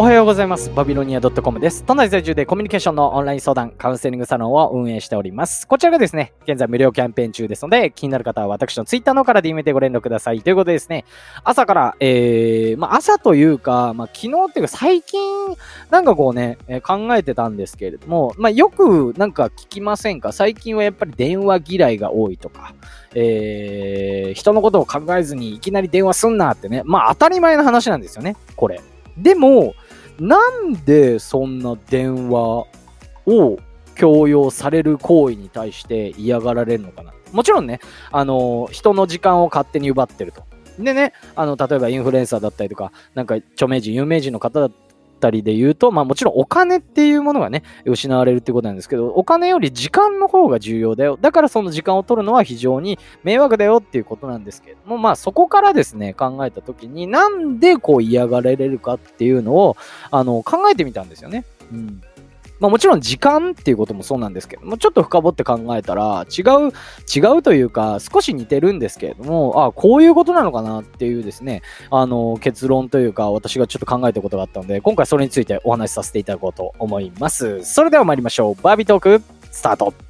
おはようございます。バビロニア .com です。都内在住でコミュニケーションのオンライン相談、カウンセリングサロンを運営しております。こちらがですね、現在無料キャンペーン中ですので、気になる方は私の Twitter の方から DM でご連絡ください。ということでですね、朝から、えー、まあ朝というか、まあ昨日っていうか最近、なんかこうね、えー、考えてたんですけれども、まあよくなんか聞きませんか？最近はやっぱり電話嫌いが多いとか、えー、人のことを考えずにいきなり電話すんなってね、まあ当たり前の話なんですよね、これ。でも、なんでそんな電話を強要される行為に対して嫌がられるのかな。もちろんね、あの、人の時間を勝手に奪ってると。でね、あの、例えばインフルエンサーだったりとか、なんか著名人、有名人の方だったりで言うと、まあもちろんお金っていうものがね、失われるってことなんですけど、お金より時間の方が重要だよ。だからその時間を取るのは非常に迷惑だよっていうことなんですけれども、まあそこからですね、考えた時になんでこう嫌がられるかっていうのを、あの、考えてみたんですよね。うん。まあもちろん時間っていうこともそうなんですけども、ちょっと深掘って考えたら、違う、違うというか、少し似てるんですけれども、ああこういうことなのかなっていうですね、あの、結論というか、私がちょっと考えたことがあったので、今回それについてお話しさせていただこうと思います。それでは参りましょう。バービートーク、スタート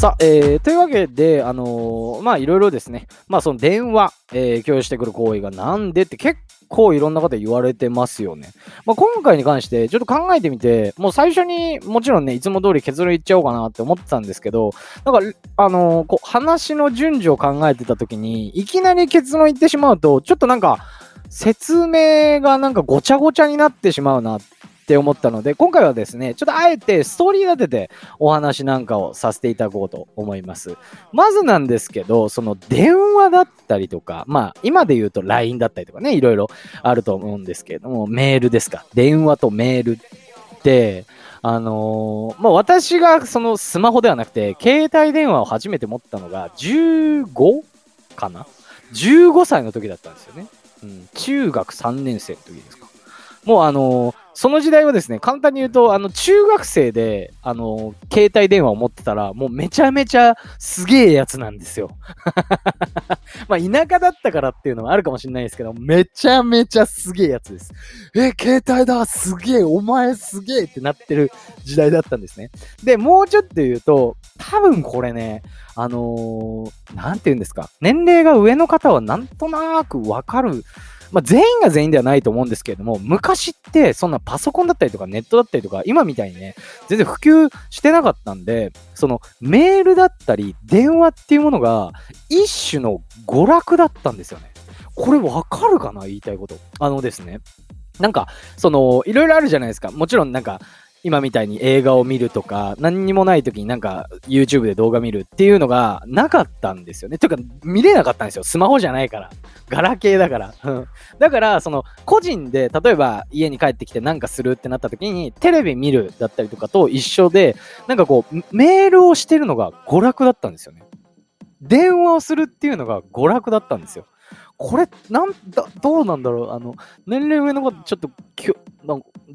さあ、えー、というわけで、あのー、まあ、いろいろですね、まあ、その電話、えー、共有してくる行為がなんでって結構いろんな方言われてますよね。まあ、今回に関して、ちょっと考えてみて、もう最初にもちろんね、いつも通り結論言っちゃおうかなって思ってたんですけど、なんか、あのー、こう、話の順序を考えてた時に、いきなり結論言ってしまうと、ちょっとなんか、説明がなんかごちゃごちゃになってしまうなってって思ったので、今回はですね、ちょっとあえてストーリー立ててお話なんかをさせていただこうと思います。まずなんですけど、その電話だったりとか、まあ今で言うと LINE だったりとかね、いろいろあると思うんですけれども、メールですか。電話とメールって、あのー、まあ、私がそのスマホではなくて、携帯電話を初めて持ったのが15かな ?15 歳の時だったんですよね。うん、中学3年生の時ですか。もうあのー、その時代はですね、簡単に言うと、あの、中学生で、あの、携帯電話を持ってたら、もうめちゃめちゃすげえやつなんですよ。まあ、田舎だったからっていうのはあるかもしれないですけど、めちゃめちゃすげえやつです。え、携帯だすげえお前すげえってなってる時代だったんですね。で、もうちょっと言うと、多分これね、あのー、なんて言うんですか、年齢が上の方はなんとなくわかるまあ、全員が全員ではないと思うんですけれども、昔ってそんなパソコンだったりとかネットだったりとか、今みたいにね、全然普及してなかったんで、そのメールだったり電話っていうものが一種の娯楽だったんですよね。これわかるかな？言いたいこと。あのですね。なんか、その、いろいろあるじゃないですか。もちろんなんか、今みたいに映画を見るとか、何にもない時になんか YouTube で動画見るっていうのがなかったんですよね。というか、見れなかったんですよ。スマホじゃないから。ガラケーだから。だから、その、個人で、例えば家に帰ってきてなんかするってなった時に、テレビ見るだったりとかと一緒で、なんかこう、メールをしてるのが娯楽だったんですよね。電話をするっていうのが娯楽だったんですよ。これ、なんだ、どうなんだろうあの、年齢上の方、ちょっと、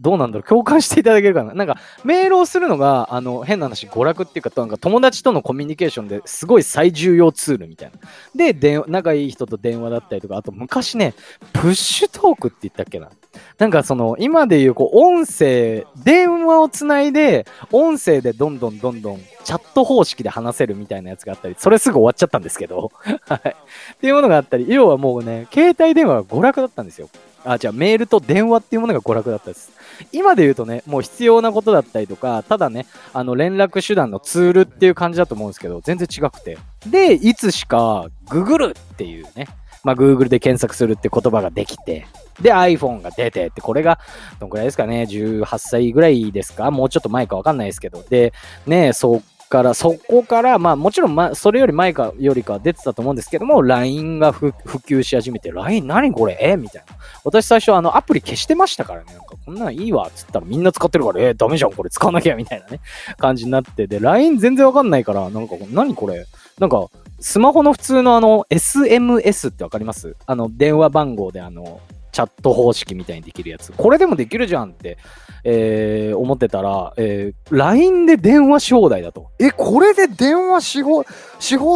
どうなんだろう共感していただけるかななんか、メールをするのが、あの、変な話、娯楽っていうか、なんか友達とのコミュニケーションですごい最重要ツールみたいな。で、で仲いい人と電話だったりとか、あと昔ね、プッシュトークって言ったっけななんかその、今でいう、こう、音声、電話をつないで、音声でどんどんどんどん、チャット方式で話せるみたいなやつがあったり、それすぐ終わっちゃったんですけど、はい。っていうものがあったり、要はもうね、携帯電話が娯楽だったんですよ。あ、じゃあメールと電話っていうものが娯楽だったです。今で言うとね、もう必要なことだったりとか、ただね、あの連絡手段のツールっていう感じだと思うんですけど、全然違くて。で、いつしか、ググるっていうね、まあ、Google で検索するって言葉ができて、で、iPhone が出てって、これが、どんくらいですかね、18歳ぐらいですか？もうちょっと前かわかんないですけど、で、ね、そから、そこから、まあもちろん、ま、それより前かよりか出てたと思うんですけども、LINE が普及し始めて、LINE 何これ？えみたいな。私最初あのアプリ消してましたからね。なんかこんなんいいわつったらみんな使ってるから、えー、ダメじゃんこれ使わなきゃみたいなね、感じになってで、LINE 全然わかんないから、なんか何これ？なんか、スマホの普通のあの SMS ってわかります？あの電話番号であの、チャット方式みたいにできるやつ。これでもできるじゃんって、えー、思ってたら、えー、LINE で電話し放題だと。え、これで電話し放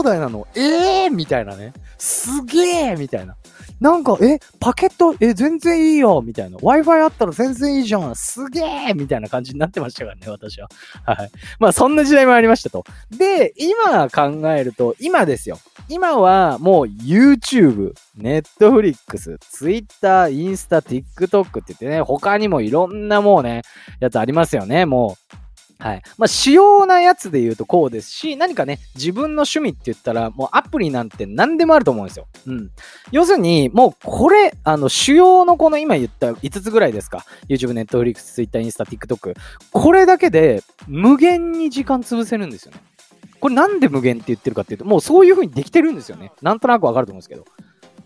題なの？えーみたいなね。すげえみたいな。なんか、え、パケット、え、全然いいよみたいな。Wi-Fi あったら全然いいじゃんすげえみたいな感じになってましたからね、私は。はい。まあ、そんな時代もありましたと。で、今考えると、今ですよ。今はもう YouTube、Netflix、Twitter、インスタ、TikTok って言ってね、他にもいろんなもうね、やつありますよね、もう。はい。まあ、主要なやつで言うとこうですし、何かね、自分の趣味って言ったら、もうアプリなんて何でもあると思うんですよ。うん。要するに、もうこれ、あの、主要のこの今言った5つぐらいですか。YouTube、Netflix、Twitter、インスタ、TikTok。これだけで無限に時間潰せるんですよね。これなんで無限って言ってるかっていうと、もうそういう風にできてるんですよね。なんとなくわかると思うんですけど。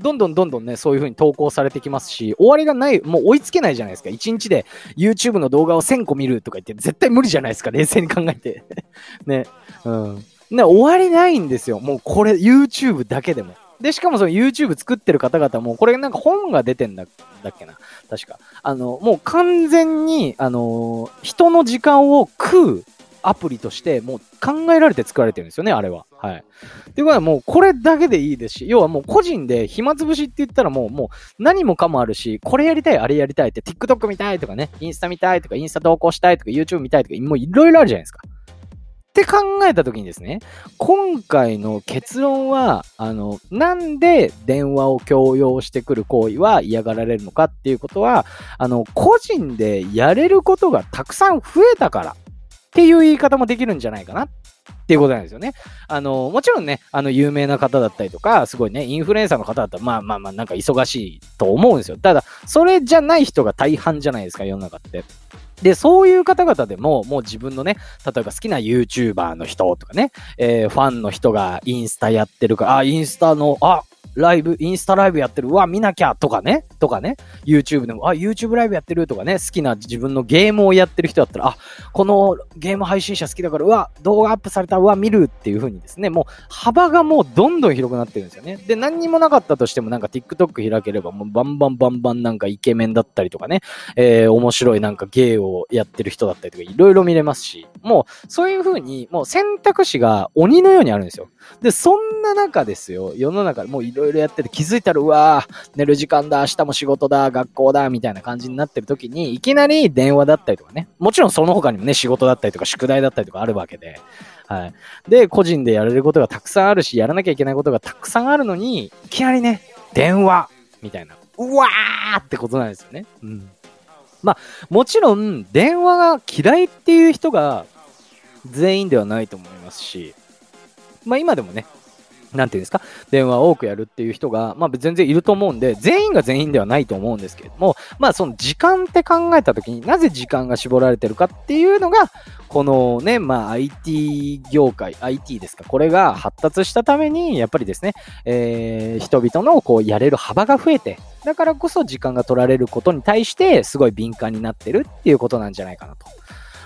どんどんどんどんね、そういう風に投稿されてきますし、終わりがない、もう追いつけないじゃないですか。1日で YouTube の動画を1000個見るとか言って、絶対無理じゃないですか。冷静に考えて。ね。うん。ね、終わりないんですよ。もうこれ、YouTube だけでも。で、しかもその YouTube 作ってる方々も、これなんか本が出てんだだっけな。確か。あの、もう完全に、あの人の時間を食うアプリとしてもう考えられて作られてるんですよね、あれは。はい。ということはもうこれだけでいいですし、要はもう個人で暇つぶしって言ったらもうもう何もかもあるし、これやりたい、あれやりたいって TikTok 見たいとかね、インスタ見たいとか、インスタ投稿したいとか、YouTube 見たいとか、もういろいろあるじゃないですか。って考えたときにですね、今回の結論は、あの、なんで電話を強要してくる行為は嫌がられるのかっていうことは、あの、個人でやれることがたくさん増えたからっていう言い方もできるんじゃないかなっていうことなんですよね。あの、もちろんね、あの、有名な方だったりとか、すごいね、インフルエンサーの方だったら、まあまあまあ、なんか忙しいと思うんですよ。ただ、それじゃない人が大半じゃないですか、世の中って。で、そういう方々でも、もう自分のね、例えば好きな YouTuber の人とかね、えー、ファンの人がインスタやってるから、あ、インスタの、あ、ライブ、インスタライブやってる、うわ、見なきゃとかね、とかね、YouTube でも、あ、YouTube ライブやってるとかね、好きな自分のゲームをやってる人だったら、あ、このゲーム配信者好きだから、うわ、動画アップされた、うわ、見るっていう風にですね、もう幅がもうどんどん広くなってるんですよね。で、何にもなかったとしても、なんか TikTok 開ければ、もうバンバンバンバンなんかイケメンだったりとかね、えー、面白いなんか芸をやってる人だったりとか、いろいろ見れますし、もうそういう風に、もう選択肢が鬼のようにあるんですよ。で、そんな中ですよ、世の中でもういろいろやってて気づいたら、うわー、寝る時間だ、明日も仕事だ、学校だ、みたいな感じになってる時に、いきなり電話だったりとかね、もちろんその他にもね、仕事だったりとか宿題だったりとかあるわけで、はい。で、個人でやれることがたくさんあるし、やらなきゃいけないことがたくさんあるのに、いきなりね、電話みたいな、うわーってことなんですよね。うん。まあ、もちろん、電話が嫌いっていう人が全員ではないと思いますし、まあ今でもね、なんていうんですか、電話を多くやるっていう人が、まあ全然いると思うんで、全員が全員ではないと思うんですけれども、まあその時間って考えたときになぜ時間が絞られてるかっていうのが、このね、まあ IT 業界、IT ですか、これが発達したために、やっぱりですね、えー、人々のこうやれる幅が増えて、だからこそ時間が取られることに対してすごい敏感になってるっていうことなんじゃないかなと。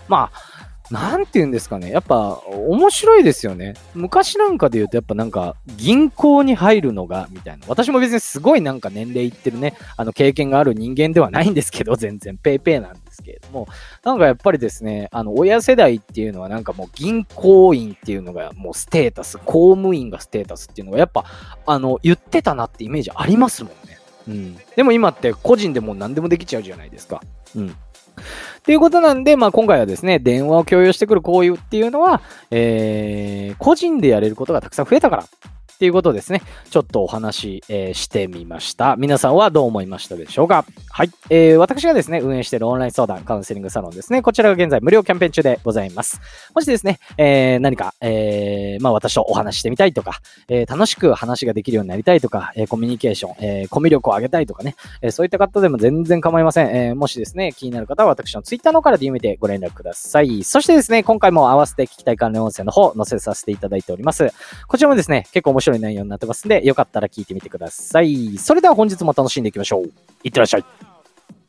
まあ、なんて言うんですかね。やっぱ、面白いですよね。昔なんかで言うと、やっぱなんか、銀行に入るのが、みたいな。私も別にすごいなんか年齢いってるね、あの、経験がある人間ではないんですけど、全然、ペイペイなんですけれども、なんかやっぱりですね、あの、親世代っていうのはなんかもう銀行員っていうのがもうステータス、公務員がステータスっていうのがやっぱ、あの、言ってたなってイメージありますもんね。うん。でも今って個人でも何でもできちゃうじゃないですか。うん。ということなんで、まあ、今回はですね、電話を共有してくる行為っていうのは、えー、個人でやれることがたくさん増えたからっていうことですね。ちょっとお話し、えー、してみました。皆さんはどう思いましたでしょうかはい。えー、私がですね、運営しているオンライン相談、カウンセリングサロンですね。こちらが現在無料キャンペーン中でございます。もしですね、えー、何か、えー、まあ私とお話してみたいとか、えー、楽しく話ができるようになりたいとか、えー、コミュニケーション、えー、コミュ力を上げたいとかね、え、そういった方でも全然構いません。え、もしですね、気になる方は私の Twitter の方からで読めてご連絡ください。そしてですね、今回も合わせて聞きたい関連音声の方、載せさせていただいております。こちらもですね、結構面白い内容になってますんで、よかったら聞いてみてください。それでは本日も楽しんでいきましょう。いってらっしゃい。